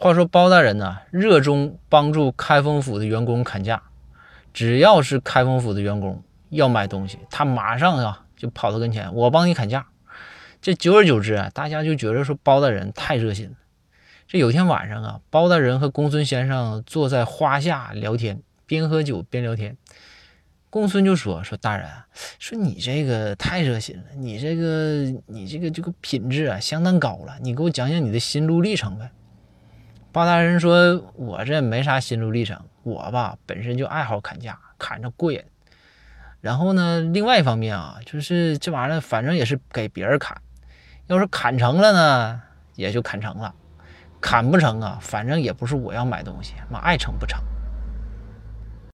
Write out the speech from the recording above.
话说包大人呢，热衷帮助开封府的员工砍价，只要是开封府的员工要买东西，他马上啊就跑到跟前，我帮你砍价。这久而久之啊，大家就觉得说包大人太热心了。这有天晚上啊，包大人和公孙先生坐在花下聊天，边喝酒边聊天。公孙就说：“说大人，说你这个太热心了，你这个你这个这个品质啊相当高了，你给我讲讲你的心路历程呗。”八大人说：“我这没啥心路历程，我吧本身就爱好砍价，砍着过瘾。然后呢，另外一方面啊，就是这玩意儿反正也是给别人砍，要是砍成了呢，也就砍成了；砍不成啊，反正也不是我要买东西，妈爱成不成。”